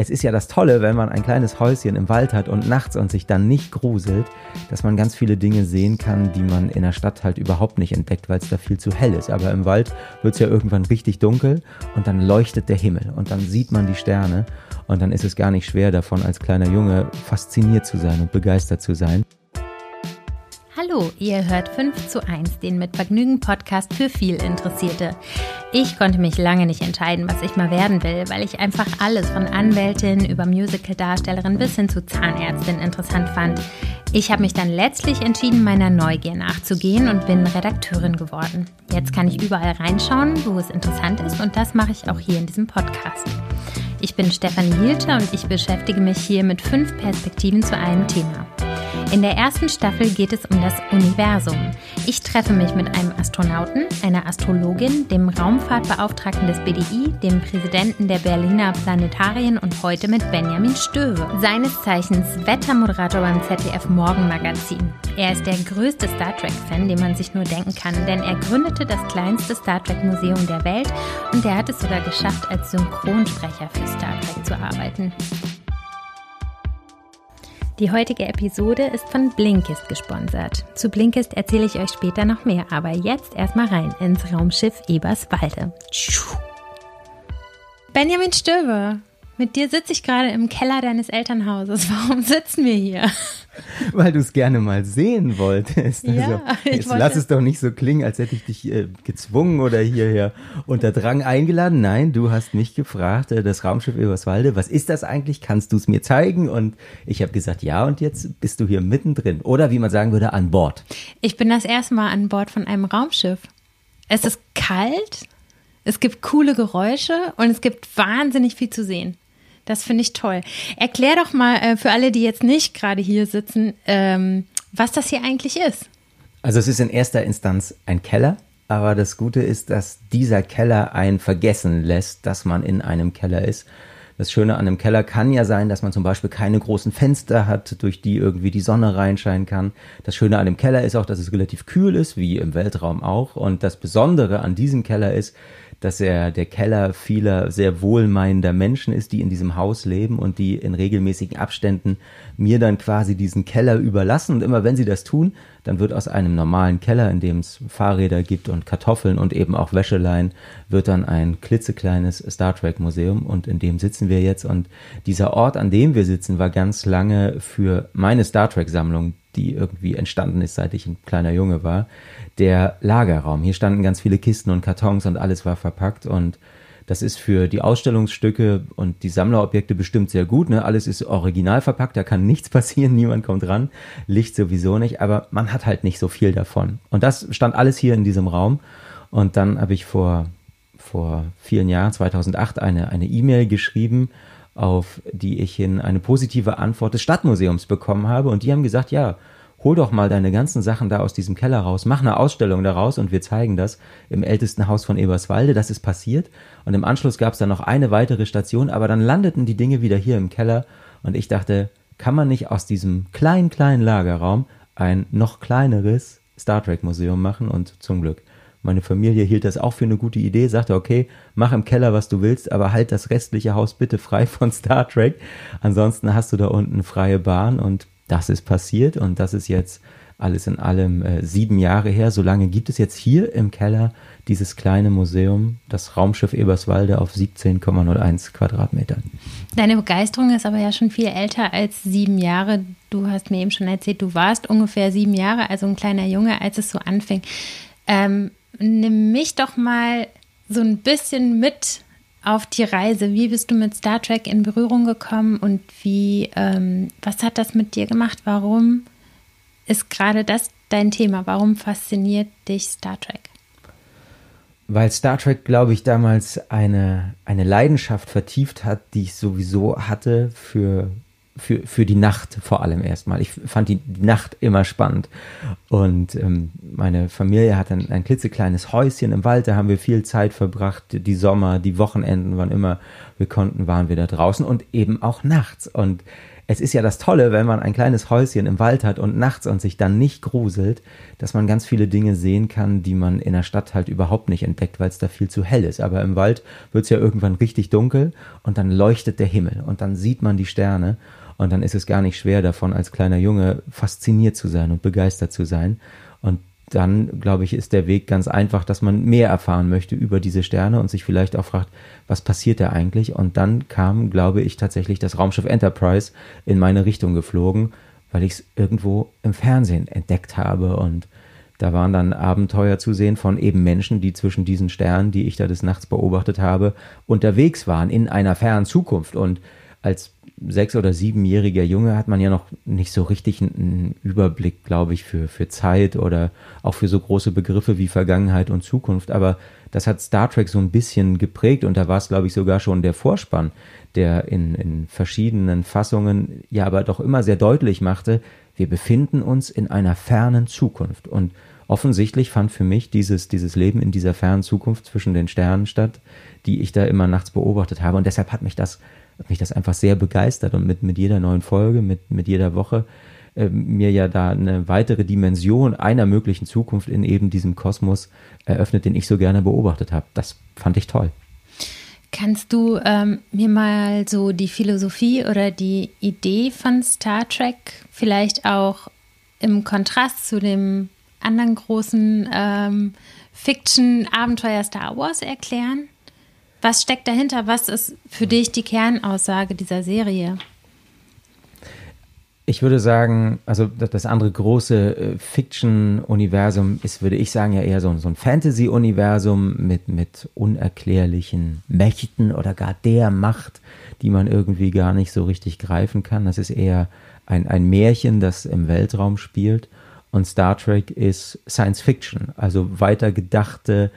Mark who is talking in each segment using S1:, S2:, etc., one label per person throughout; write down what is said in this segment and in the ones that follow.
S1: es ist ja das Tolle, wenn man ein kleines Häuschen im Wald hat und nachts und sich dann nicht gruselt, dass man ganz viele Dinge sehen kann, die man in der Stadt halt überhaupt nicht entdeckt, weil es da viel zu hell ist. Aber im Wald wird es ja irgendwann richtig dunkel und dann leuchtet der Himmel und dann sieht man die Sterne und dann ist es gar nicht schwer davon als kleiner Junge fasziniert zu sein und begeistert zu sein.
S2: Hallo, ihr hört 5 zu 1, den mit Vergnügen Podcast für viel Interessierte. Ich konnte mich lange nicht entscheiden, was ich mal werden will, weil ich einfach alles von Anwältin über Musical-Darstellerin bis hin zu Zahnärztin interessant fand. Ich habe mich dann letztlich entschieden, meiner Neugier nachzugehen und bin Redakteurin geworden. Jetzt kann ich überall reinschauen, wo es interessant ist und das mache ich auch hier in diesem Podcast. Ich bin Stefanie Hielscher und ich beschäftige mich hier mit fünf Perspektiven zu einem Thema. In der ersten Staffel geht es um das Universum. Ich treffe mich mit einem Astronauten, einer Astrologin, dem Raumfahrtbeauftragten des BDI, dem Präsidenten der Berliner Planetarien und heute mit Benjamin Stöwe, seines Zeichens Wettermoderator beim ZDF Morgenmagazin. Er ist der größte Star Trek-Fan, den man sich nur denken kann, denn er gründete das kleinste Star Trek-Museum der Welt und er hat es sogar geschafft, als Synchronsprecher für Star Trek zu arbeiten. Die heutige Episode ist von Blinkist gesponsert. Zu Blinkist erzähle ich euch später noch mehr, aber jetzt erstmal rein ins Raumschiff Eberswalde. Benjamin Stöber, mit dir sitze ich gerade im Keller deines Elternhauses. Warum sitzen wir hier?
S1: Weil du es gerne mal sehen wolltest.
S2: Also, ja,
S1: jetzt lass es doch nicht so klingen, als hätte ich dich äh, gezwungen oder hierher unter Drang eingeladen. Nein, du hast mich gefragt, äh, das Raumschiff Eberswalde, was ist das eigentlich? Kannst du es mir zeigen? Und ich habe gesagt, ja, und jetzt bist du hier mittendrin. Oder wie man sagen würde, an Bord.
S2: Ich bin das erste Mal an Bord von einem Raumschiff. Es ist kalt, es gibt coole Geräusche und es gibt wahnsinnig viel zu sehen. Das finde ich toll. Erklär doch mal äh, für alle, die jetzt nicht gerade hier sitzen, ähm, was das hier eigentlich ist.
S1: Also es ist in erster Instanz ein Keller, aber das Gute ist, dass dieser Keller einen vergessen lässt, dass man in einem Keller ist. Das Schöne an einem Keller kann ja sein, dass man zum Beispiel keine großen Fenster hat, durch die irgendwie die Sonne reinscheinen kann. Das Schöne an dem Keller ist auch, dass es relativ kühl ist, wie im Weltraum auch. Und das Besondere an diesem Keller ist, dass er der Keller vieler sehr wohlmeinender Menschen ist, die in diesem Haus leben und die in regelmäßigen Abständen mir dann quasi diesen Keller überlassen. Und immer wenn sie das tun, dann wird aus einem normalen Keller, in dem es Fahrräder gibt und Kartoffeln und eben auch Wäscheleien, wird dann ein klitzekleines Star Trek Museum und in dem sitzen wir jetzt. Und dieser Ort, an dem wir sitzen, war ganz lange für meine Star Trek Sammlung, die irgendwie entstanden ist, seit ich ein kleiner Junge war, der Lagerraum. Hier standen ganz viele Kisten und Kartons und alles war verpackt und das ist für die Ausstellungsstücke und die Sammlerobjekte bestimmt sehr gut. Ne? Alles ist original verpackt, da kann nichts passieren, niemand kommt ran, Licht sowieso nicht, aber man hat halt nicht so viel davon. Und das stand alles hier in diesem Raum. Und dann habe ich vor, vor vielen Jahren, 2008, eine eine E-Mail geschrieben, auf die ich hin eine positive Antwort des Stadtmuseums bekommen habe. Und die haben gesagt, ja, hol doch mal deine ganzen Sachen da aus diesem Keller raus, mach eine Ausstellung daraus und wir zeigen das im ältesten Haus von Eberswalde. Das ist passiert. Und im Anschluss gab es dann noch eine weitere Station, aber dann landeten die Dinge wieder hier im Keller und ich dachte, kann man nicht aus diesem kleinen, kleinen Lagerraum ein noch kleineres Star Trek Museum machen und zum Glück. Meine Familie hielt das auch für eine gute Idee, sagte, okay, mach im Keller, was du willst, aber halt das restliche Haus bitte frei von Star Trek. Ansonsten hast du da unten freie Bahn und das ist passiert und das ist jetzt alles in allem äh, sieben Jahre her. So lange gibt es jetzt hier im Keller dieses kleine Museum, das Raumschiff Eberswalde auf 17,01 Quadratmetern.
S2: Deine Begeisterung ist aber ja schon viel älter als sieben Jahre. Du hast mir eben schon erzählt, du warst ungefähr sieben Jahre, also ein kleiner Junge, als es so anfing. Ähm, nimm mich doch mal so ein bisschen mit auf die Reise? Wie bist du mit Star Trek in Berührung gekommen und wie, ähm, was hat das mit dir gemacht? Warum ist gerade das dein Thema? Warum fasziniert dich Star Trek?
S1: Weil Star Trek, glaube ich, damals eine, eine Leidenschaft vertieft hat, die ich sowieso hatte für für, für die Nacht vor allem erstmal. Ich fand die, Nacht immer spannend. Und ähm, meine Familie hat ein, ein klitzekleines Häuschen im Wald, da haben wir viel Zeit verbracht. Die Sommer, die Wochenenden, wann immer wir konnten, waren wir da draußen und eben auch nachts. Und es ist ja das Tolle, wenn man ein kleines Häuschen im Wald hat und nachts und sich dann nicht gruselt, dass man ganz viele Dinge sehen kann, die man in der Stadt halt überhaupt nicht entdeckt, weil es da viel zu hell ist. Aber im Wald wird es ja irgendwann richtig dunkel und dann leuchtet der Himmel und dann sieht man die Sterne und dann ist es gar nicht schwer davon, als kleiner Junge fasziniert zu sein und begeistert zu sein. Und dann, glaube ich, ist der Weg ganz einfach, dass man mehr erfahren möchte über diese Sterne und sich vielleicht auch fragt, was passiert da eigentlich? Und dann kam, glaube ich, tatsächlich das Raumschiff Enterprise in meine Richtung geflogen, weil ich es irgendwo im Fernsehen entdeckt habe und da waren dann Abenteuer zu sehen von eben Menschen, die zwischen diesen Sternen, die ich da des Nachts beobachtet habe, unterwegs waren in einer fernen Zukunft. Und als sechs- oder siebenjähriger Junge hat man ja noch nicht so richtig einen Überblick, glaube ich, für, für Zeit oder auch für so große Begriffe wie Vergangenheit und Zukunft. Aber das hat Star Trek so ein bisschen geprägt und da war es, glaube ich, sogar schon der Vorspann, der in, in verschiedenen Fassungen ja aber doch immer sehr deutlich machte, wir befinden uns in einer fernen Zukunft. Und offensichtlich fand für mich dieses, dieses Leben in dieser fernen Zukunft zwischen den Sternen statt, die ich da immer nachts beobachtet habe. Und deshalb hat mich das mich das einfach sehr begeistert und mit, mit jeder neuen Folge, mit, mit jeder Woche äh, mir ja da eine weitere Dimension einer möglichen Zukunft in eben diesem Kosmos eröffnet, den ich so gerne beobachtet habe. Das fand ich toll.
S2: Kannst du ähm, mir mal so die Philosophie oder die Idee von Star Trek vielleicht auch im Kontrast zu dem anderen großen ähm, Fiction-Abenteuer Star Wars erklären? Was steckt dahinter? Was ist für dich die Kernaussage dieser Serie?
S1: Ich würde sagen, also das andere große äh, Fiction-Universum ist, würde ich sagen, ja eher so, so ein Fantasy-Universum mit, mit unerklärlichen Mächten oder gar der Macht, die man irgendwie gar nicht so richtig greifen kann. Das ist eher ein, ein Märchen, das im Weltraum spielt. Und Star Trek ist Science Fiction, also weitergedachte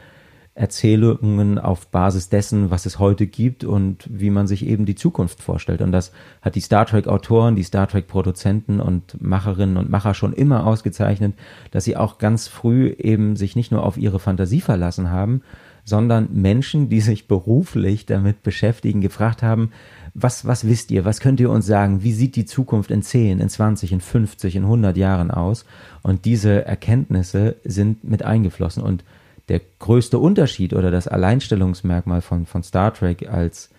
S1: Erzählungen auf Basis dessen, was es heute gibt und wie man sich eben die Zukunft vorstellt. Und das hat die Star Trek-Autoren, die Star Trek-Produzenten und Macherinnen und Macher schon immer ausgezeichnet, dass sie auch ganz früh eben sich nicht nur auf ihre Fantasie verlassen haben, sondern Menschen, die sich beruflich damit beschäftigen, gefragt haben, was, was wisst ihr, was könnt ihr uns sagen, wie sieht die Zukunft in 10, in 20, in 50, in 100 Jahren aus? Und diese Erkenntnisse sind mit eingeflossen und der größte Unterschied oder das Alleinstellungsmerkmal von, von Star Trek als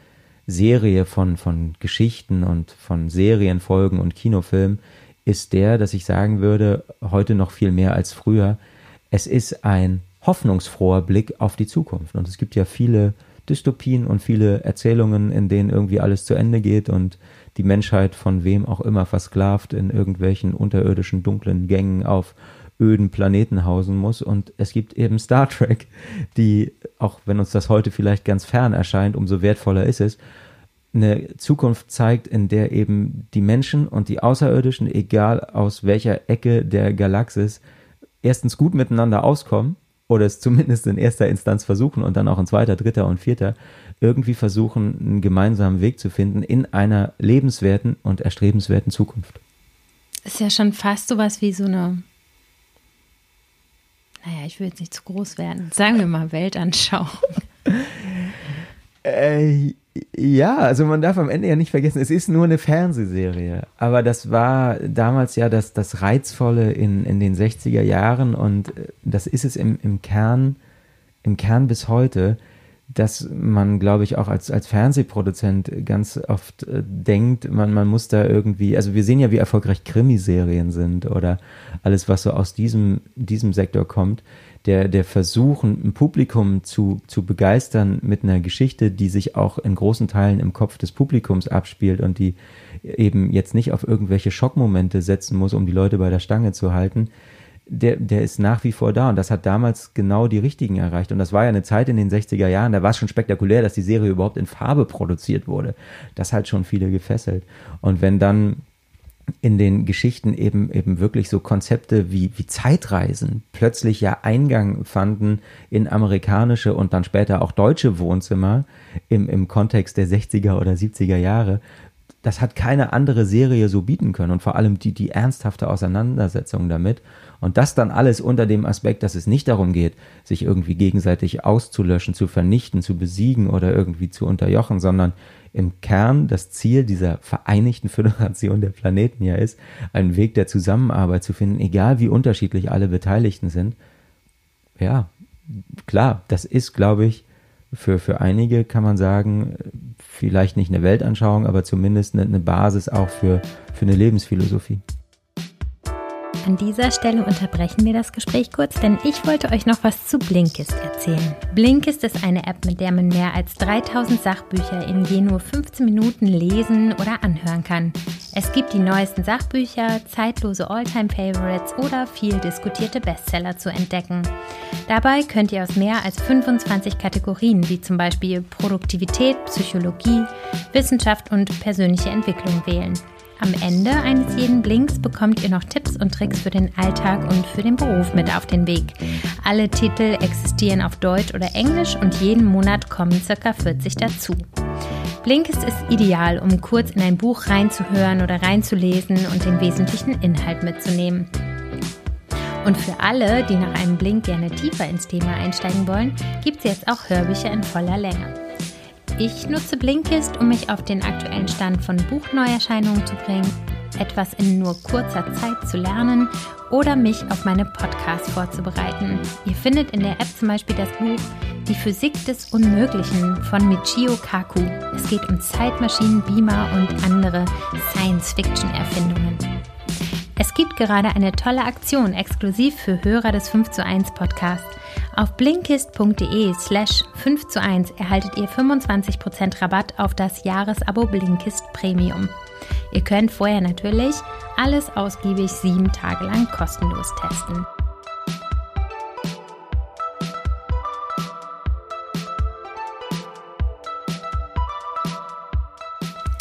S1: Serie von, von Geschichten und von Serienfolgen und Kinofilmen ist der, dass ich sagen würde, heute noch viel mehr als früher, es ist ein hoffnungsfroher Blick auf die Zukunft. Und es gibt ja viele Dystopien und viele Erzählungen, in denen irgendwie alles zu Ende geht und die Menschheit von wem auch immer versklavt in irgendwelchen unterirdischen dunklen Gängen auf öden Planeten hausen muss. Und es gibt eben Star Trek, die, auch wenn uns das heute vielleicht ganz fern erscheint, umso wertvoller ist es, eine Zukunft zeigt, in der eben die Menschen und die Außerirdischen, egal aus welcher Ecke der Galaxis, erstens gut miteinander auskommen oder es zumindest in erster Instanz versuchen und dann auch in zweiter, dritter und vierter irgendwie versuchen, einen gemeinsamen Weg zu finden in einer lebenswerten und erstrebenswerten Zukunft.
S2: Ist ja schon fast sowas wie so eine naja, ich will jetzt nicht zu groß werden. Sagen wir mal Weltanschauung.
S1: Äh, ja, also man darf am Ende ja nicht vergessen, es ist nur eine Fernsehserie. Aber das war damals ja das, das Reizvolle in, in den 60er Jahren und äh, das ist es im, im Kern, im Kern bis heute dass man, glaube ich, auch als, als Fernsehproduzent ganz oft äh, denkt, man, man muss da irgendwie, also wir sehen ja, wie erfolgreich Krimiserien sind oder alles, was so aus diesem, diesem Sektor kommt, der, der Versuchen, ein Publikum zu, zu begeistern mit einer Geschichte, die sich auch in großen Teilen im Kopf des Publikums abspielt und die eben jetzt nicht auf irgendwelche Schockmomente setzen muss, um die Leute bei der Stange zu halten, der, der ist nach wie vor da und das hat damals genau die richtigen erreicht. Und das war ja eine Zeit in den 60er Jahren, da war es schon spektakulär, dass die Serie überhaupt in Farbe produziert wurde. Das hat schon viele gefesselt. Und wenn dann in den Geschichten eben eben wirklich so Konzepte wie, wie Zeitreisen plötzlich ja Eingang fanden in amerikanische und dann später auch deutsche Wohnzimmer im, im Kontext der 60er oder 70er Jahre, das hat keine andere Serie so bieten können und vor allem die, die ernsthafte Auseinandersetzung damit. Und das dann alles unter dem Aspekt, dass es nicht darum geht, sich irgendwie gegenseitig auszulöschen, zu vernichten, zu besiegen oder irgendwie zu unterjochen, sondern im Kern das Ziel dieser Vereinigten Föderation der Planeten ja ist, einen Weg der Zusammenarbeit zu finden, egal wie unterschiedlich alle Beteiligten sind. Ja, klar, das ist, glaube ich, für, für einige kann man sagen, vielleicht nicht eine Weltanschauung, aber zumindest eine, eine Basis auch für, für eine Lebensphilosophie.
S2: An dieser Stelle unterbrechen wir das Gespräch kurz, denn ich wollte euch noch was zu Blinkist erzählen. Blinkist ist eine App, mit der man mehr als 3000 Sachbücher in je nur 15 Minuten lesen oder anhören kann. Es gibt die neuesten Sachbücher, zeitlose Alltime-Favorites oder viel diskutierte Bestseller zu entdecken. Dabei könnt ihr aus mehr als 25 Kategorien wie zum Beispiel Produktivität, Psychologie, Wissenschaft und persönliche Entwicklung wählen. Am Ende eines jeden Blinks bekommt ihr noch Tipps und Tricks für den Alltag und für den Beruf mit auf den Weg. Alle Titel existieren auf Deutsch oder Englisch und jeden Monat kommen ca. 40 dazu. Blinkist ist ideal, um kurz in ein Buch reinzuhören oder reinzulesen und den wesentlichen Inhalt mitzunehmen. Und für alle, die nach einem Blink gerne tiefer ins Thema einsteigen wollen, gibt es jetzt auch Hörbücher in voller Länge. Ich nutze Blinkist, um mich auf den aktuellen Stand von Buchneuerscheinungen zu bringen, etwas in nur kurzer Zeit zu lernen oder mich auf meine Podcasts vorzubereiten. Ihr findet in der App zum Beispiel das Buch Die Physik des Unmöglichen von Michio Kaku. Es geht um Zeitmaschinen, Beamer und andere Science-Fiction-Erfindungen. Es gibt gerade eine tolle Aktion exklusiv für Hörer des 5 zu 1 Podcasts. Auf blinkist.de slash 5 zu 1 erhaltet ihr 25% Rabatt auf das Jahresabo Blinkist Premium. Ihr könnt vorher natürlich alles ausgiebig sieben Tage lang kostenlos testen.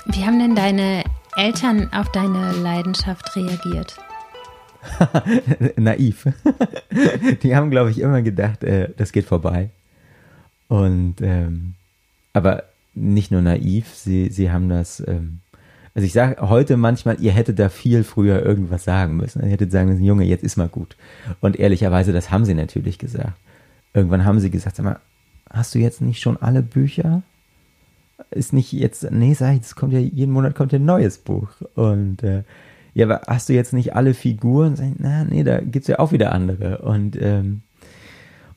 S2: Wie haben denn deine Eltern auf deine Leidenschaft reagiert?
S1: Naiv. die haben, glaube ich, immer gedacht, äh, das geht vorbei. Und ähm, aber nicht nur naiv, sie, sie haben das, ähm, also ich sage heute manchmal, ihr hättet da viel früher irgendwas sagen müssen. Ihr hättet sagen müssen, Junge, jetzt ist mal gut. Und ehrlicherweise, das haben sie natürlich gesagt. Irgendwann haben sie gesagt, sag mal, hast du jetzt nicht schon alle Bücher? Ist nicht jetzt, nee, sag ich, es kommt ja, jeden Monat kommt ja ein neues Buch. Und äh, ja, aber hast du jetzt nicht alle Figuren? Ich, na, nee, da gibt's ja auch wieder andere. Und, ähm,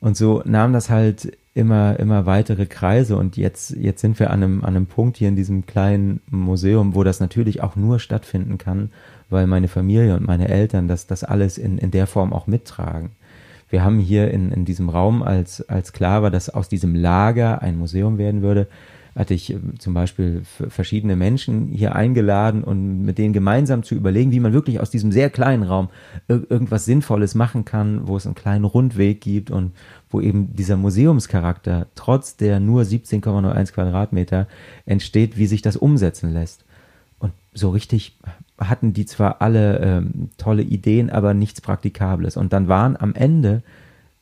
S1: und so nahm das halt immer, immer weitere Kreise und jetzt, jetzt sind wir an einem, an einem Punkt hier in diesem kleinen Museum, wo das natürlich auch nur stattfinden kann, weil meine Familie und meine Eltern das, das alles in, in der Form auch mittragen. Wir haben hier in, in diesem Raum, als, als klar war, dass aus diesem Lager ein Museum werden würde, hatte ich äh, zum Beispiel verschiedene Menschen hier eingeladen und mit denen gemeinsam zu überlegen, wie man wirklich aus diesem sehr kleinen Raum irgendwas Sinnvolles machen kann, wo es einen kleinen Rundweg gibt und wo eben dieser Museumscharakter trotz der nur 17,01 Quadratmeter entsteht, wie sich das umsetzen lässt. Und so richtig hatten die zwar alle ähm, tolle Ideen, aber nichts Praktikables. Und dann waren am Ende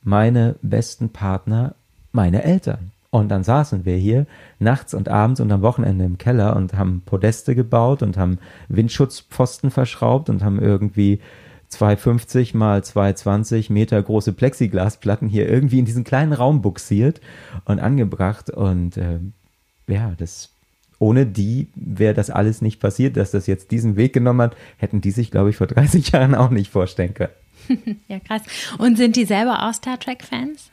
S1: meine besten Partner meine Eltern. Und dann saßen wir hier nachts und abends und am Wochenende im Keller und haben Podeste gebaut und haben Windschutzpfosten verschraubt und haben irgendwie 250 mal 220 Meter große Plexiglasplatten hier irgendwie in diesen kleinen Raum buxiert und angebracht. Und äh, ja, das ohne die wäre das alles nicht passiert, dass das jetzt diesen Weg genommen hat, hätten die sich, glaube ich, vor 30 Jahren auch nicht vorstellen können.
S2: ja, krass. Und sind die selber auch Star Trek-Fans?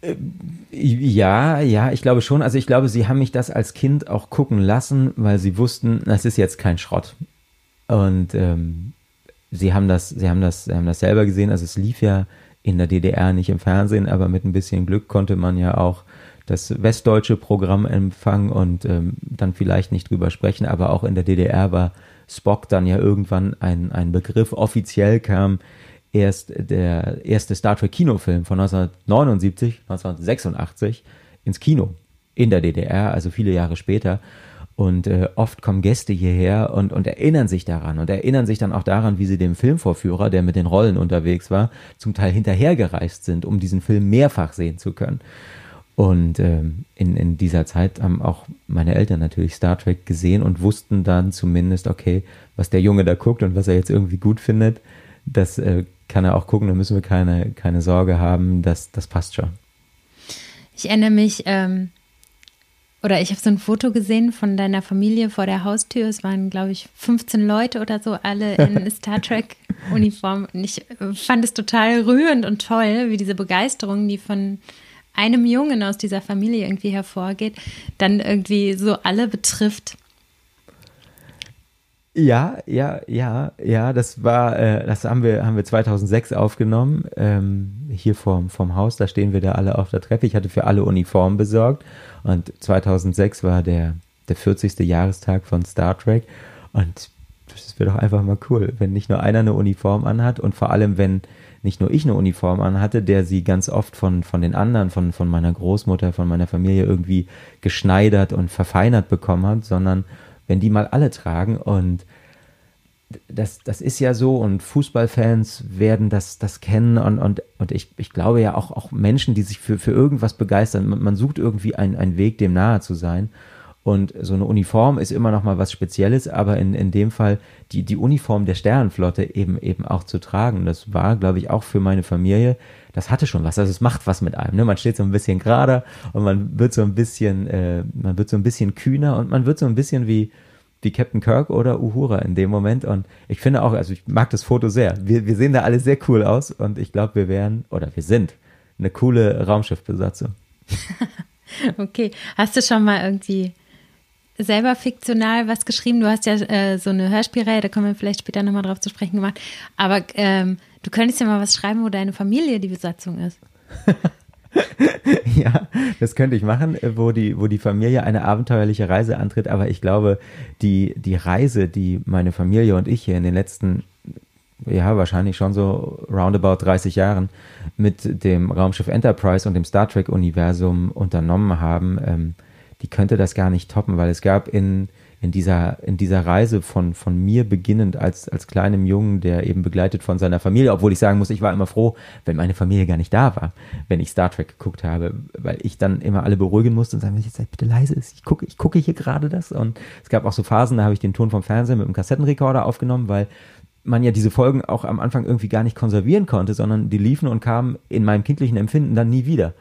S1: Äh, ja, ja, ich glaube schon. Also ich glaube, sie haben mich das als Kind auch gucken lassen, weil sie wussten, das ist jetzt kein Schrott. Und ähm, sie haben das, sie haben das, sie haben das selber gesehen. Also es lief ja in der DDR nicht im Fernsehen, aber mit ein bisschen Glück konnte man ja auch das westdeutsche Programm empfangen und ähm, dann vielleicht nicht drüber sprechen. Aber auch in der DDR war Spock dann ja irgendwann ein, ein Begriff. Offiziell kam erst der erste Star Trek Kinofilm von 1979, 1986 ins Kino in der DDR, also viele Jahre später. Und äh, oft kommen Gäste hierher und, und erinnern sich daran und erinnern sich dann auch daran, wie sie dem Filmvorführer, der mit den Rollen unterwegs war, zum Teil hinterhergereist sind, um diesen Film mehrfach sehen zu können. Und ähm, in, in dieser Zeit haben auch meine Eltern natürlich Star Trek gesehen und wussten dann zumindest, okay, was der Junge da guckt und was er jetzt irgendwie gut findet, das äh, kann er auch gucken, da müssen wir keine, keine Sorge haben, das, das passt schon.
S2: Ich erinnere mich, ähm, oder ich habe so ein Foto gesehen von deiner Familie vor der Haustür. Es waren, glaube ich, 15 Leute oder so, alle in Star Trek-Uniform. Und ich äh, fand es total rührend und toll, wie diese Begeisterung, die von einem Jungen aus dieser Familie irgendwie hervorgeht, dann irgendwie so alle betrifft.
S1: Ja, ja, ja, ja, das war, äh, das haben wir, haben wir 2006 aufgenommen, ähm, hier vorm, vorm Haus, da stehen wir da alle auf der Treppe. Ich hatte für alle Uniformen besorgt und 2006 war der, der 40. Jahrestag von Star Trek und das wäre doch einfach mal cool, wenn nicht nur einer eine Uniform anhat und vor allem, wenn nicht nur ich eine Uniform anhatte, der sie ganz oft von, von den anderen, von, von meiner Großmutter, von meiner Familie irgendwie geschneidert und verfeinert bekommen hat, sondern wenn die mal alle tragen. Und das, das ist ja so. Und Fußballfans werden das, das kennen. Und, und, und ich, ich glaube ja auch, auch Menschen, die sich für, für irgendwas begeistern, man, man sucht irgendwie einen, einen Weg, dem nahe zu sein und so eine Uniform ist immer noch mal was Spezielles, aber in, in dem Fall die, die Uniform der Sternenflotte eben, eben auch zu tragen. Das war, glaube ich, auch für meine Familie, das hatte schon was. Also es macht was mit einem. Ne? Man steht so ein bisschen gerader und man wird so ein bisschen, äh, man wird so ein bisschen kühner und man wird so ein bisschen wie, wie Captain Kirk oder Uhura in dem Moment. Und ich finde auch, also ich mag das Foto sehr. Wir, wir sehen da alle sehr cool aus und ich glaube, wir wären, oder wir sind, eine coole Raumschiffbesatzung.
S2: okay. Hast du schon mal irgendwie selber fiktional was geschrieben. Du hast ja äh, so eine Hörspielreihe, da kommen wir vielleicht später nochmal drauf zu sprechen gemacht. Aber ähm, du könntest ja mal was schreiben, wo deine Familie die Besatzung ist.
S1: ja, das könnte ich machen, wo die, wo die Familie eine abenteuerliche Reise antritt. Aber ich glaube, die, die Reise, die meine Familie und ich hier in den letzten, ja, wahrscheinlich schon so roundabout 30 Jahren mit dem Raumschiff Enterprise und dem Star Trek-Universum unternommen haben, ähm, die könnte das gar nicht toppen, weil es gab in, in dieser, in dieser Reise von, von mir beginnend als, als kleinem Jungen, der eben begleitet von seiner Familie, obwohl ich sagen muss, ich war immer froh, wenn meine Familie gar nicht da war, wenn ich Star Trek geguckt habe, weil ich dann immer alle beruhigen musste und sagen, ich jetzt bitte leise ist, ich gucke, ich gucke hier gerade das und es gab auch so Phasen, da habe ich den Ton vom Fernsehen mit dem Kassettenrekorder aufgenommen, weil man ja diese Folgen auch am Anfang irgendwie gar nicht konservieren konnte, sondern die liefen und kamen in meinem kindlichen Empfinden dann nie wieder.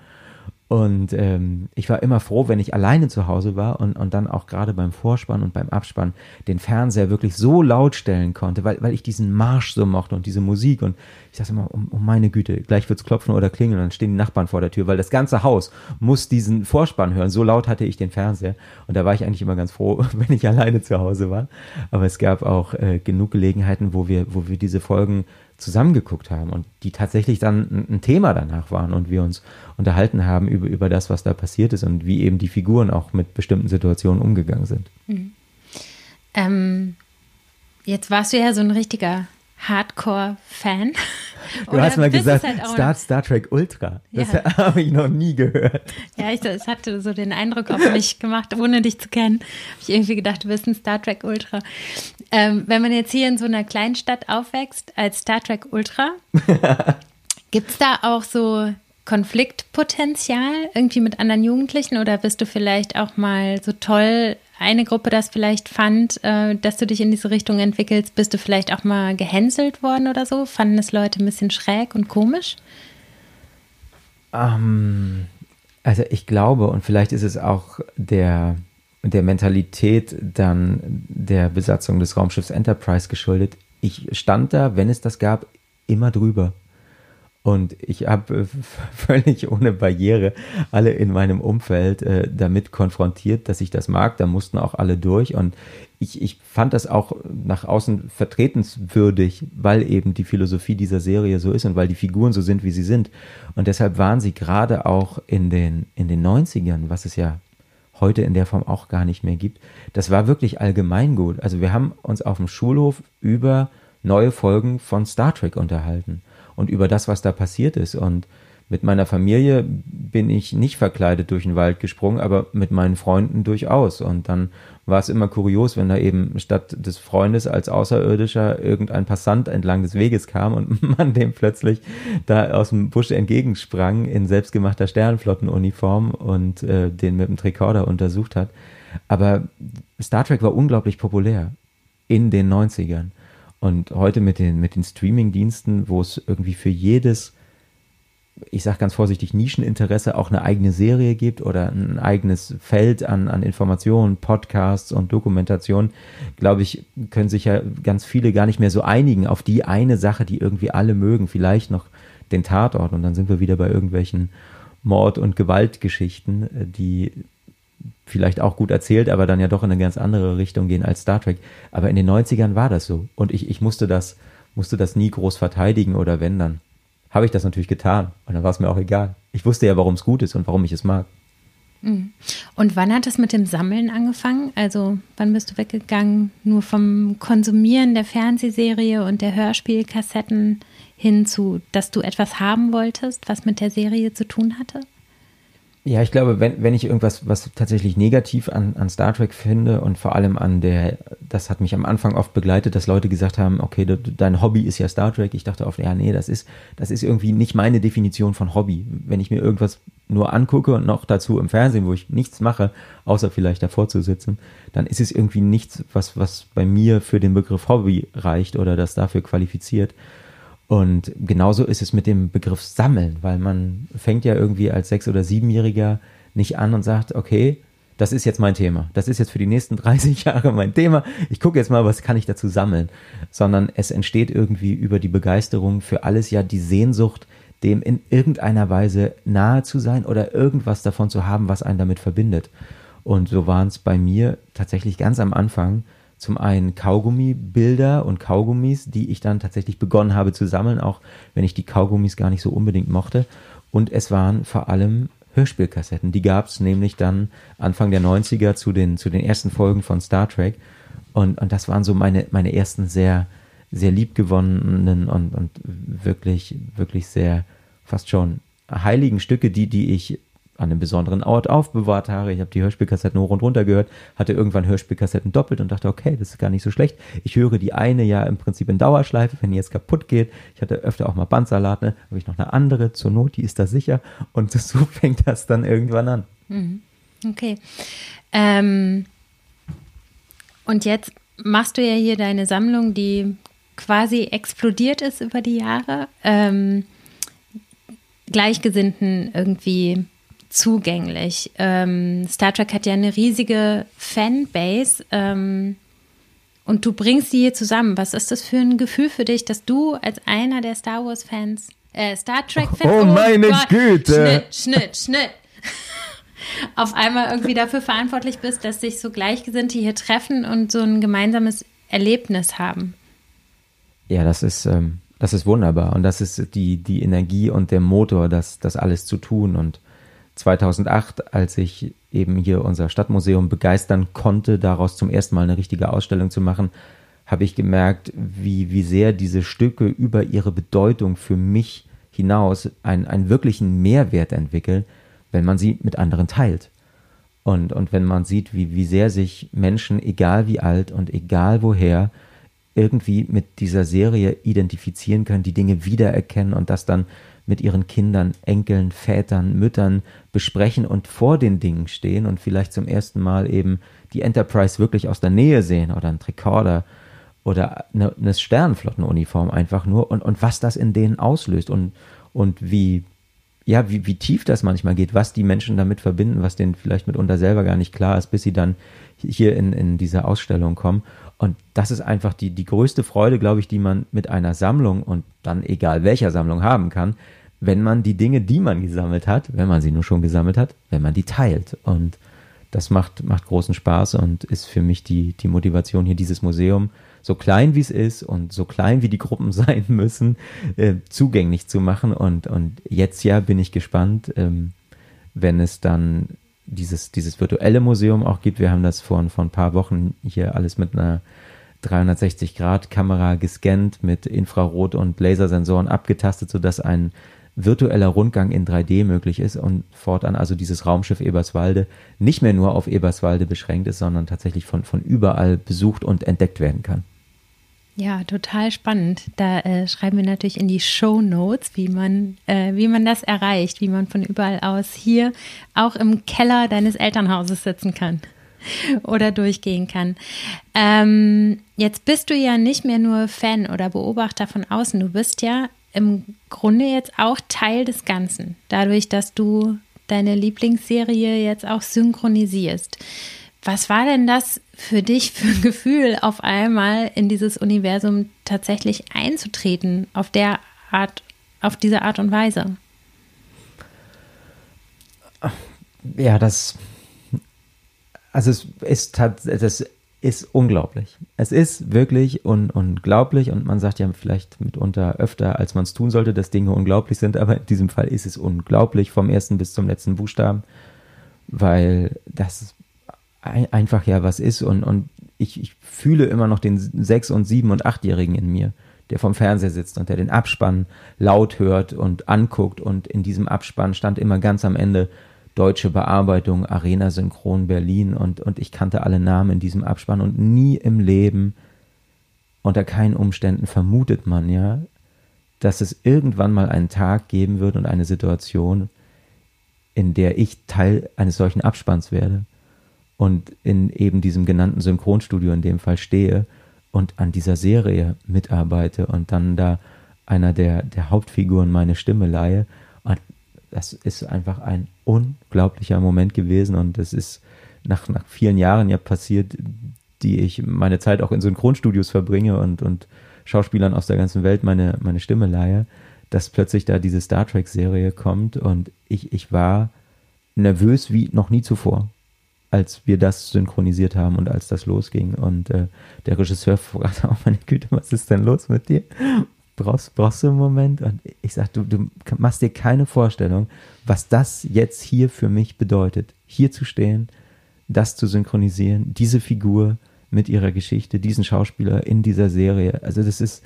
S1: Und ähm, ich war immer froh, wenn ich alleine zu Hause war und, und dann auch gerade beim Vorspann und beim Abspann den Fernseher wirklich so laut stellen konnte, weil, weil ich diesen Marsch so mochte und diese Musik. Und ich dachte immer, um, um meine Güte, gleich wird's klopfen oder klingeln und dann stehen die Nachbarn vor der Tür, weil das ganze Haus muss diesen Vorspann hören. So laut hatte ich den Fernseher. Und da war ich eigentlich immer ganz froh, wenn ich alleine zu Hause war. Aber es gab auch äh, genug Gelegenheiten, wo wir, wo wir diese Folgen zusammengeguckt haben und die tatsächlich dann ein Thema danach waren und wir uns unterhalten haben über, über das, was da passiert ist und wie eben die Figuren auch mit bestimmten Situationen umgegangen sind. Mhm.
S2: Ähm, jetzt warst du ja so ein richtiger Hardcore-Fan.
S1: Du hast mal gesagt, halt Star, Star Trek Ultra. Das ja. habe ich noch nie gehört.
S2: Ja, ich, es hatte so den Eindruck auf mich gemacht, ohne dich zu kennen. Habe ich irgendwie gedacht, du bist ein Star Trek Ultra. Ähm, wenn man jetzt hier in so einer kleinen Stadt aufwächst als Star Trek Ultra, gibt es da auch so Konfliktpotenzial irgendwie mit anderen Jugendlichen oder bist du vielleicht auch mal so toll eine Gruppe das vielleicht fand, äh, dass du dich in diese Richtung entwickelst, bist du vielleicht auch mal gehänselt worden oder so? Fanden es Leute ein bisschen schräg und komisch?
S1: Ähm, also ich glaube, und vielleicht ist es auch der, der Mentalität dann der Besatzung des Raumschiffs Enterprise geschuldet. Ich stand da, wenn es das gab, immer drüber. Und ich habe äh, völlig ohne Barriere alle in meinem Umfeld äh, damit konfrontiert, dass ich das mag. Da mussten auch alle durch. Und ich, ich fand das auch nach außen vertretenswürdig, weil eben die Philosophie dieser Serie so ist und weil die Figuren so sind, wie sie sind. Und deshalb waren sie gerade auch in den, in den 90ern, was es ja heute in der Form auch gar nicht mehr gibt. Das war wirklich allgemeingut. Also wir haben uns auf dem Schulhof über neue Folgen von Star Trek unterhalten und über das, was da passiert ist. Und Mit meiner Familie bin ich nicht verkleidet durch den Wald gesprungen, aber mit meinen Freunden durchaus. Und dann war es immer kurios, wenn da eben statt des Freundes als Außerirdischer irgendein Passant entlang des Weges kam und man dem plötzlich da aus dem Busch entgegensprang in selbstgemachter Sternflottenuniform und äh, den mit dem Tricorder untersucht hat. Aber Star Trek war unglaublich populär in den 90ern. Und heute mit den, mit den Streaming-Diensten, wo es irgendwie für jedes ich sage ganz vorsichtig, Nischeninteresse auch eine eigene Serie gibt oder ein eigenes Feld an, an Informationen, Podcasts und Dokumentation, glaube ich, können sich ja ganz viele gar nicht mehr so einigen auf die eine Sache, die irgendwie alle mögen, vielleicht noch den Tatort. Und dann sind wir wieder bei irgendwelchen Mord- und Gewaltgeschichten, äh, die vielleicht auch gut erzählt, aber dann ja doch in eine ganz andere Richtung gehen als Star Trek. Aber in den 90ern war das so und ich, ich musste das, musste das nie groß verteidigen oder wenn dann habe ich das natürlich getan. Und dann war es mir auch egal. Ich wusste ja, warum es gut ist und warum ich es mag.
S2: Mhm. Und wann hat es mit dem Sammeln angefangen? Also wann bist du weggegangen? Nur vom Konsumieren der Fernsehserie und der Hörspielkassetten hin zu, dass du etwas haben wolltest, was mit der Serie zu tun hatte?
S1: Ja, ich glaube, wenn, wenn ich irgendwas, was tatsächlich negativ an, an Star Trek finde und vor allem an der, das hat mich am Anfang oft begleitet, dass Leute gesagt haben, okay, de, dein Hobby ist ja Star Trek. Ich dachte oft, ja, nee, das ist, das ist irgendwie nicht meine Definition von Hobby. Wenn ich mir irgendwas nur angucke und noch dazu im Fernsehen, wo ich nichts mache, außer vielleicht davor zu sitzen, dann ist es irgendwie nichts, was, was bei mir für den Begriff Hobby reicht oder das dafür qualifiziert. Und genauso ist es mit dem Begriff Sammeln, weil man fängt ja irgendwie als Sechs- oder Siebenjähriger nicht an und sagt, okay, das ist jetzt mein Thema. Das ist jetzt für die nächsten 30 Jahre mein Thema. Ich gucke jetzt mal, was kann ich dazu sammeln. Sondern es entsteht irgendwie über die Begeisterung für alles ja die Sehnsucht, dem in irgendeiner Weise nahe zu sein oder irgendwas davon zu haben, was einen damit verbindet. Und so waren es bei mir tatsächlich ganz am Anfang zum einen Kaugummi-Bilder und Kaugummis, die ich dann tatsächlich begonnen habe zu sammeln, auch wenn ich die Kaugummis gar nicht so unbedingt mochte. Und es waren vor allem Hörspielkassetten. Die gab es nämlich dann Anfang der 90er zu den, zu den ersten Folgen von Star Trek. Und, und das waren so meine, meine ersten sehr, sehr liebgewonnenen und, und wirklich, wirklich sehr fast schon heiligen Stücke, die, die ich an einem besonderen Ort aufbewahrt habe. Ich habe die Hörspielkassetten hoch und runter gehört, hatte irgendwann Hörspielkassetten doppelt und dachte, okay, das ist gar nicht so schlecht. Ich höre die eine ja im Prinzip in Dauerschleife, wenn die jetzt kaputt geht. Ich hatte öfter auch mal Bandsalat, ne? habe ich noch eine andere zur Not, die ist da sicher. Und so fängt das dann irgendwann an.
S2: Mhm. Okay. Ähm, und jetzt machst du ja hier deine Sammlung, die quasi explodiert ist über die Jahre. Ähm, Gleichgesinnten irgendwie zugänglich. Ähm, Star Trek hat ja eine riesige Fanbase ähm, und du bringst sie hier zusammen. Was ist das für ein Gefühl für dich, dass du als einer der Star Wars-Fans, äh, Star Trek-Fans,
S1: oh, oh meine Gott, Güte,
S2: Schnitt, Schnitt, Schnitt, auf einmal irgendwie dafür verantwortlich bist, dass sich so Gleichgesinnte hier treffen und so ein gemeinsames Erlebnis haben?
S1: Ja, das ist, ähm, das ist wunderbar und das ist die, die Energie und der Motor, das, das alles zu tun und 2008, als ich eben hier unser Stadtmuseum begeistern konnte, daraus zum ersten Mal eine richtige Ausstellung zu machen, habe ich gemerkt, wie, wie sehr diese Stücke über ihre Bedeutung für mich hinaus einen, einen wirklichen Mehrwert entwickeln, wenn man sie mit anderen teilt. Und, und wenn man sieht, wie, wie sehr sich Menschen, egal wie alt und egal woher, irgendwie mit dieser Serie identifizieren können, die Dinge wiedererkennen und das dann mit ihren Kindern, Enkeln, Vätern, Müttern besprechen und vor den Dingen stehen und vielleicht zum ersten Mal eben die Enterprise wirklich aus der Nähe sehen oder einen Tricorder oder eine, eine Sternenflottenuniform einfach nur und, und was das in denen auslöst und, und wie, ja, wie, wie tief das manchmal geht, was die Menschen damit verbinden, was denen vielleicht mitunter selber gar nicht klar ist, bis sie dann hier in, in diese Ausstellung kommen. Und das ist einfach die, die größte Freude, glaube ich, die man mit einer Sammlung und dann egal welcher Sammlung haben kann, wenn man die Dinge, die man gesammelt hat, wenn man sie nur schon gesammelt hat, wenn man die teilt. Und das macht, macht großen Spaß und ist für mich die, die Motivation hier, dieses Museum, so klein wie es ist und so klein wie die Gruppen sein müssen, äh, zugänglich zu machen. Und, und jetzt ja bin ich gespannt, ähm, wenn es dann dieses, dieses virtuelle Museum auch gibt. Wir haben das vor, vor ein paar Wochen hier alles mit einer 360-Grad-Kamera gescannt, mit Infrarot- und Lasersensoren abgetastet, sodass ein virtueller Rundgang in 3D möglich ist und fortan also dieses Raumschiff Eberswalde nicht mehr nur auf Eberswalde beschränkt ist, sondern tatsächlich von, von überall besucht und entdeckt werden kann.
S2: Ja, total spannend. Da äh, schreiben wir natürlich in die Show Notes, wie man, äh, wie man das erreicht, wie man von überall aus hier auch im Keller deines Elternhauses sitzen kann oder durchgehen kann. Ähm, jetzt bist du ja nicht mehr nur Fan oder Beobachter von außen. Du bist ja im Grunde jetzt auch Teil des Ganzen, dadurch, dass du deine Lieblingsserie jetzt auch synchronisierst. Was war denn das für dich für ein Gefühl, auf einmal in dieses Universum tatsächlich einzutreten, auf der Art, auf diese Art und Weise?
S1: Ja, das, also es ist, das ist unglaublich. Es ist wirklich un unglaublich und man sagt ja vielleicht mitunter öfter, als man es tun sollte, dass Dinge unglaublich sind, aber in diesem Fall ist es unglaublich vom ersten bis zum letzten Buchstaben, weil das ein, einfach ja was ist und, und ich, ich fühle immer noch den sechs- und sieben- und achtjährigen in mir, der vom Fernseher sitzt und der den Abspann laut hört und anguckt. Und in diesem Abspann stand immer ganz am Ende deutsche Bearbeitung, Arena Synchron Berlin. Und, und ich kannte alle Namen in diesem Abspann und nie im Leben unter keinen Umständen vermutet man ja, dass es irgendwann mal einen Tag geben wird und eine Situation, in der ich Teil eines solchen Abspanns werde und in eben diesem genannten Synchronstudio in dem Fall stehe und an dieser Serie mitarbeite und dann da einer der, der Hauptfiguren meine Stimme leihe. Und das ist einfach ein unglaublicher Moment gewesen und es ist nach, nach vielen Jahren ja passiert, die ich meine Zeit auch in Synchronstudios verbringe und, und Schauspielern aus der ganzen Welt meine, meine Stimme leihe, dass plötzlich da diese Star Trek-Serie kommt und ich, ich war nervös wie noch nie zuvor als wir das synchronisiert haben und als das losging. Und äh, der Regisseur fragte auch, meine Güte, was ist denn los mit dir? Brauchst, brauchst du einen Moment? Und ich sag, du, du machst dir keine Vorstellung, was das jetzt hier für mich bedeutet. Hier zu stehen, das zu synchronisieren, diese Figur mit ihrer Geschichte, diesen Schauspieler in dieser Serie. Also das ist,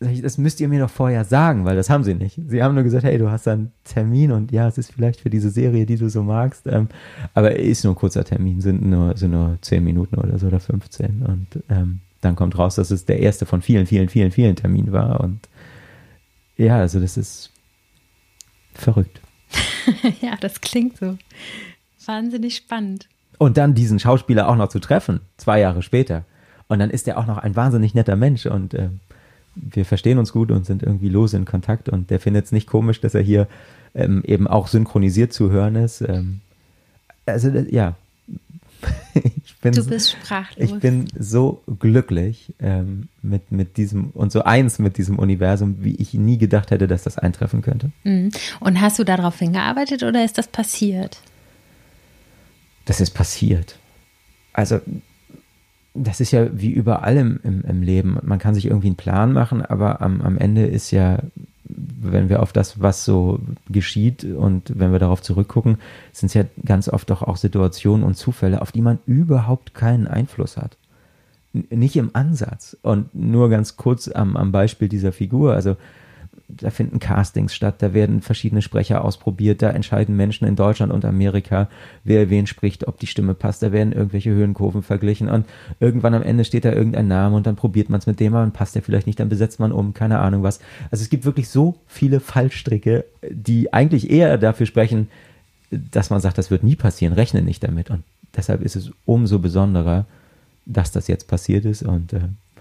S1: das müsst ihr mir doch vorher sagen, weil das haben sie nicht. Sie haben nur gesagt, hey, du hast da einen Termin und ja, es ist vielleicht für diese Serie, die du so magst, ähm, aber ist nur ein kurzer Termin, sind nur, sind nur 10 Minuten oder so oder 15 und ähm, dann kommt raus, dass es der erste von vielen, vielen, vielen, vielen Terminen war und ja, also das ist verrückt.
S2: ja, das klingt so. Wahnsinnig spannend.
S1: Und dann diesen Schauspieler auch noch zu treffen, zwei Jahre später. Und dann ist er auch noch ein wahnsinnig netter Mensch und äh, wir verstehen uns gut und sind irgendwie lose in Kontakt und der findet es nicht komisch, dass er hier ähm, eben auch synchronisiert zu hören ist. Ähm, also ja,
S2: ich bin, du bist sprachlos.
S1: Ich bin so glücklich ähm, mit, mit diesem und so eins mit diesem Universum, wie ich nie gedacht hätte, dass das eintreffen könnte.
S2: Mhm. Und hast du darauf hingearbeitet oder ist das passiert?
S1: Das ist passiert. Also das ist ja wie überall im, im, im, Leben. Man kann sich irgendwie einen Plan machen, aber am, am Ende ist ja, wenn wir auf das, was so geschieht und wenn wir darauf zurückgucken, sind es ja ganz oft doch auch Situationen und Zufälle, auf die man überhaupt keinen Einfluss hat. N nicht im Ansatz. Und nur ganz kurz am, am Beispiel dieser Figur. Also da finden Castings statt, da werden verschiedene Sprecher ausprobiert, da entscheiden Menschen in Deutschland und Amerika, wer wen spricht, ob die Stimme passt, da werden irgendwelche Höhenkurven verglichen und irgendwann am Ende steht da irgendein Name und dann probiert man es mit dem, aber dann passt der vielleicht nicht, dann besetzt man um, keine Ahnung was. Also es gibt wirklich so viele Fallstricke, die eigentlich eher dafür sprechen, dass man sagt, das wird nie passieren, rechne nicht damit und deshalb ist es umso besonderer, dass das jetzt passiert ist und äh,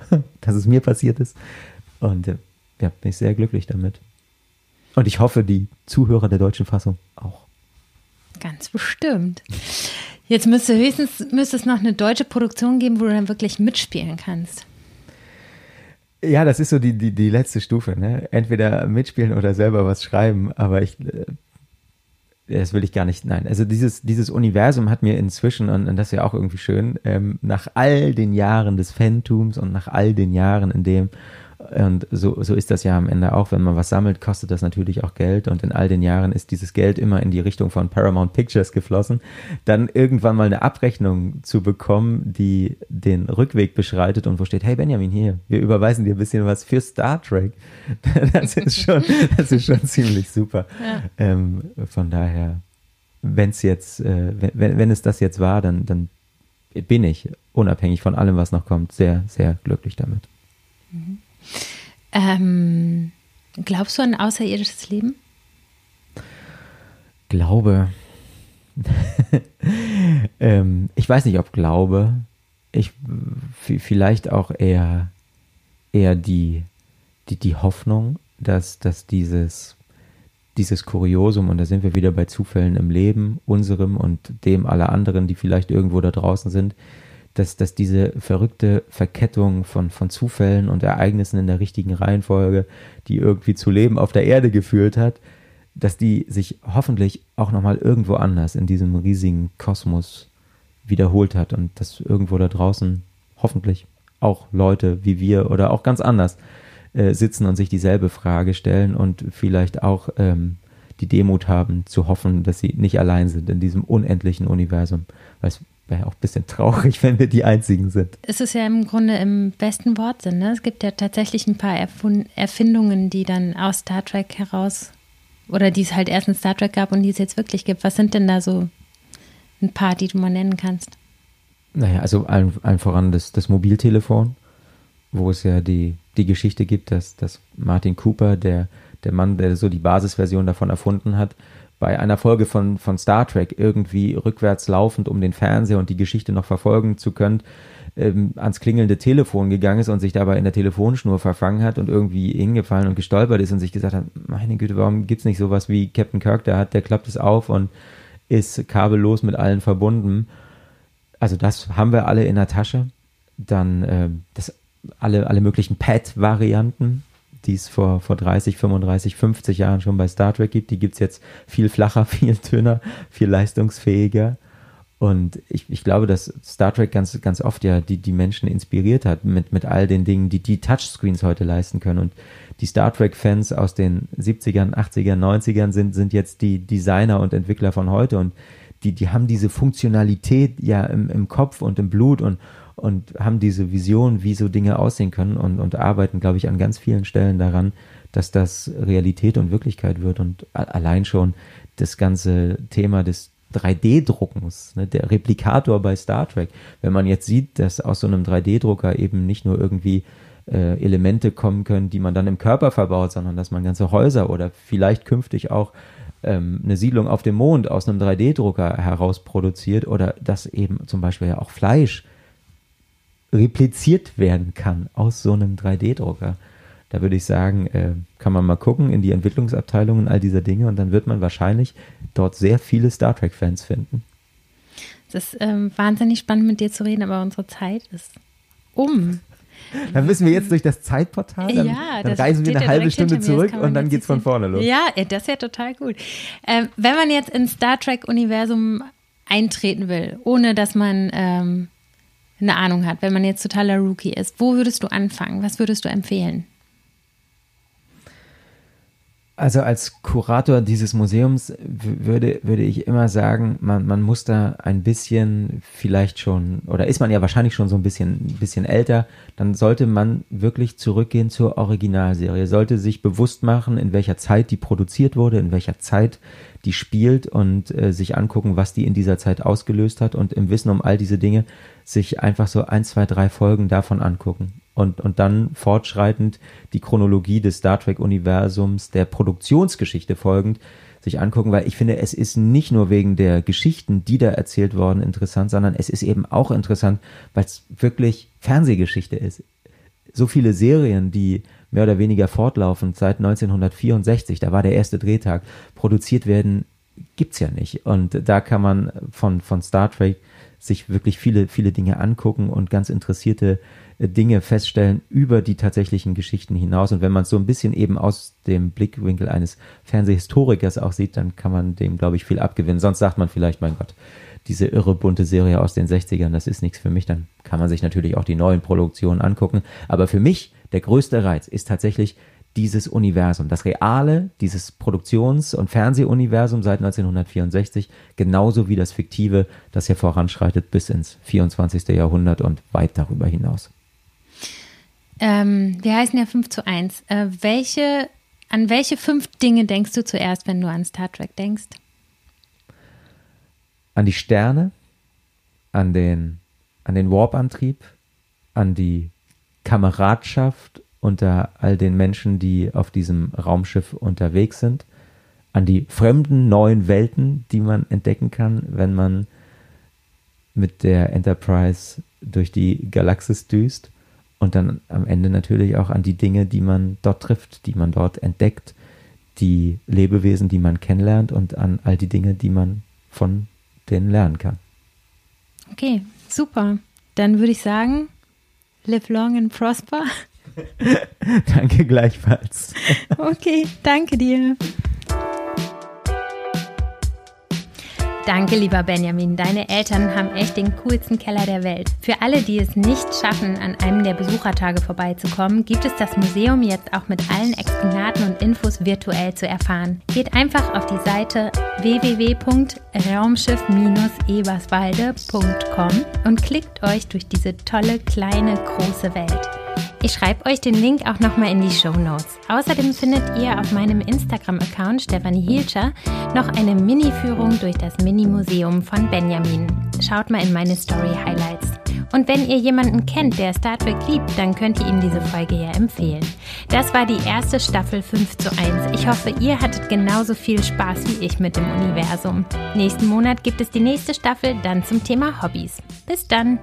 S1: dass es mir passiert ist und äh, ja, bin ich sehr glücklich damit. Und ich hoffe, die Zuhörer der deutschen Fassung auch.
S2: Ganz bestimmt. Jetzt müsste höchstens müsste es noch eine deutsche Produktion geben, wo du dann wirklich mitspielen kannst.
S1: Ja, das ist so die, die, die letzte Stufe. Ne? Entweder mitspielen oder selber was schreiben. Aber ich, äh, das will ich gar nicht. Nein, also dieses, dieses Universum hat mir inzwischen, und, und das ist ja auch irgendwie schön, ähm, nach all den Jahren des Fantums und nach all den Jahren, in dem Und so, so ist das ja am Ende auch. Wenn man was sammelt, kostet das natürlich auch Geld. Und in all den Jahren ist dieses Geld immer in die Richtung von Paramount Pictures geflossen. Dann irgendwann mal eine Abrechnung zu bekommen, die den Rückweg beschreitet und wo steht, hey Benjamin, hier, wir überweisen dir ein bisschen was für Star Trek. Das ist schon, das ist schon ziemlich super. Ja. Ähm, von daher, wenn es jetzt, äh, wenn, wenn es das jetzt war, dann, dann bin ich, unabhängig von allem, was noch kommt, sehr, sehr glücklich damit.
S2: Mhm. Ähm, glaubst du an außerirdisches Leben?
S1: Glaube. ähm, ich weiß nicht, ob Glaube. Ich vielleicht auch eher, eher die, die, die Hoffnung, dass, dass dieses, dieses Kuriosum, und da sind wir wieder bei Zufällen im Leben, unserem und dem aller anderen, die vielleicht irgendwo da draußen sind, dass, dass diese verrückte Verkettung von, von Zufällen und Ereignissen in der richtigen Reihenfolge, die irgendwie zu Leben auf der Erde geführt hat, dass die sich hoffentlich auch nochmal irgendwo anders in diesem riesigen Kosmos wiederholt hat und dass irgendwo da draußen hoffentlich auch Leute wie wir oder auch ganz anders äh, sitzen und sich dieselbe Frage stellen und vielleicht auch ähm, die Demut haben zu hoffen, dass sie nicht allein sind in diesem unendlichen Universum. Weil es wäre auch ein bisschen traurig, wenn wir die Einzigen sind.
S2: Es ist ja im Grunde im besten Wortsinn. Ne? Es gibt ja tatsächlich ein paar Erfindungen, die dann aus Star Trek heraus oder die es halt erst in Star Trek gab und die es jetzt wirklich gibt. Was sind denn da so ein paar, die du mal nennen kannst?
S1: Naja, also allen, allen voran das, das Mobiltelefon, wo es ja die, die Geschichte gibt, dass, dass Martin Cooper, der, der Mann, der so die Basisversion davon erfunden hat, bei einer Folge von, von Star Trek irgendwie rückwärts laufend, um den Fernseher und die Geschichte noch verfolgen zu können, ähm, ans klingelnde Telefon gegangen ist und sich dabei in der Telefonschnur verfangen hat und irgendwie hingefallen und gestolpert ist und sich gesagt hat, meine Güte, warum gibt's nicht sowas wie Captain Kirk, der hat, der klappt es auf und ist kabellos mit allen verbunden. Also das haben wir alle in der Tasche. Dann äh, das, alle, alle möglichen Pad-Varianten, die es vor, vor 30, 35, 50 Jahren schon bei Star Trek gibt. Die gibt es jetzt viel flacher, viel dünner, viel leistungsfähiger. Und ich, ich glaube, dass Star Trek ganz, ganz oft ja die, die Menschen inspiriert hat mit, mit all den Dingen, die die Touchscreens heute leisten können. Und die Star Trek-Fans aus den 70ern, 80ern, 90ern sind, sind jetzt die Designer und Entwickler von heute. Und die, die haben diese Funktionalität ja im, im Kopf und im Blut und, und haben diese Vision, wie so Dinge aussehen können und, und arbeiten, glaube ich, an ganz vielen Stellen daran, dass das Realität und Wirklichkeit wird. Und allein schon das ganze Thema des 3D-Druckens, ne, der Replikator bei Star Trek. Wenn man jetzt sieht, dass aus so einem 3D-Drucker eben nicht nur irgendwie äh, Elemente kommen können, die man dann im Körper verbaut, sondern dass man ganze Häuser oder vielleicht künftig auch ähm, eine Siedlung auf dem Mond aus einem 3D-Drucker heraus produziert oder dass eben zum Beispiel ja auch Fleisch repliziert werden kann aus so einem 3D-Drucker. Da würde ich sagen, äh, kann man mal gucken in die Entwicklungsabteilungen all dieser Dinge und dann wird man wahrscheinlich dort sehr viele Star Trek-Fans finden.
S2: Es ist ähm, wahnsinnig spannend mit dir zu reden, aber unsere Zeit ist um.
S1: Dann müssen wir jetzt durch das Zeitportal, dann, ja, dann reisen wir eine halbe Stunde zurück und dann geht es von vorne los.
S2: Ja, das wäre total gut. Ähm, wenn man jetzt ins Star Trek-Universum eintreten will, ohne dass man ähm, eine Ahnung hat, wenn man jetzt totaler Rookie ist, wo würdest du anfangen? Was würdest du empfehlen?
S1: Also als Kurator dieses Museums würde, würde ich immer sagen, man, man muss da ein bisschen vielleicht schon, oder ist man ja wahrscheinlich schon so ein bisschen, ein bisschen älter, dann sollte man wirklich zurückgehen zur Originalserie, sollte sich bewusst machen, in welcher Zeit die produziert wurde, in welcher Zeit die spielt und äh, sich angucken, was die in dieser Zeit ausgelöst hat und im Wissen um all diese Dinge sich einfach so ein, zwei, drei Folgen davon angucken und, und dann fortschreitend die Chronologie des Star Trek-Universums, der Produktionsgeschichte folgend, sich angucken, weil ich finde, es ist nicht nur wegen der Geschichten, die da erzählt worden, interessant, sondern es ist eben auch interessant, weil es wirklich Fernsehgeschichte ist. So viele Serien, die mehr oder weniger fortlaufend seit 1964, da war der erste Drehtag, produziert werden, gibt's ja nicht. Und da kann man von, von Star Trek sich wirklich viele, viele Dinge angucken und ganz interessierte Dinge feststellen über die tatsächlichen Geschichten hinaus. Und wenn man es so ein bisschen eben aus dem Blickwinkel eines Fernsehhistorikers auch sieht, dann kann man dem, glaube ich, viel abgewinnen. Sonst sagt man vielleicht, mein Gott, diese irre bunte Serie aus den 60ern, das ist nichts für mich. Dann kann man sich natürlich auch die neuen Produktionen angucken. Aber für mich der größte Reiz ist tatsächlich dieses Universum, das reale, dieses Produktions- und Fernsehuniversum seit 1964, genauso wie das fiktive, das hier voranschreitet bis ins 24. Jahrhundert und weit darüber hinaus.
S2: Ähm, wir heißen ja 5 zu 1. Äh, welche, an welche fünf Dinge denkst du zuerst, wenn du an Star Trek denkst?
S1: An die Sterne, an den, an den Warp-Antrieb, an die Kameradschaft unter all den Menschen, die auf diesem Raumschiff unterwegs sind, an die fremden neuen Welten, die man entdecken kann, wenn man mit der Enterprise durch die Galaxis düst und dann am Ende natürlich auch an die Dinge, die man dort trifft, die man dort entdeckt, die Lebewesen, die man kennenlernt und an all die Dinge, die man von denen lernen kann.
S2: Okay, super. Dann würde ich sagen, live long and prosper.
S1: danke gleichfalls.
S2: Okay, danke dir. Danke, lieber Benjamin. Deine Eltern haben echt den coolsten Keller der Welt. Für alle, die es nicht schaffen, an einem der Besuchertage vorbeizukommen, gibt es das Museum jetzt auch mit allen Exponaten und Infos virtuell zu erfahren. Geht einfach auf die Seite www.raumschiff-eberswalde.com und klickt euch durch diese tolle, kleine, große Welt. Ich schreibe euch den Link auch nochmal in die Show Notes. Außerdem findet ihr auf meinem Instagram-Account Stefanie Hielscher noch eine Mini-Führung durch das Mini-Museum von Benjamin. Schaut mal in meine Story-Highlights. Und wenn ihr jemanden kennt, der Star Trek liebt, dann könnt ihr ihm diese Folge ja empfehlen. Das war die erste Staffel 5 zu 1. Ich hoffe, ihr hattet genauso viel Spaß wie ich mit dem Universum. Nächsten Monat gibt es die nächste Staffel, dann zum Thema Hobbys. Bis dann!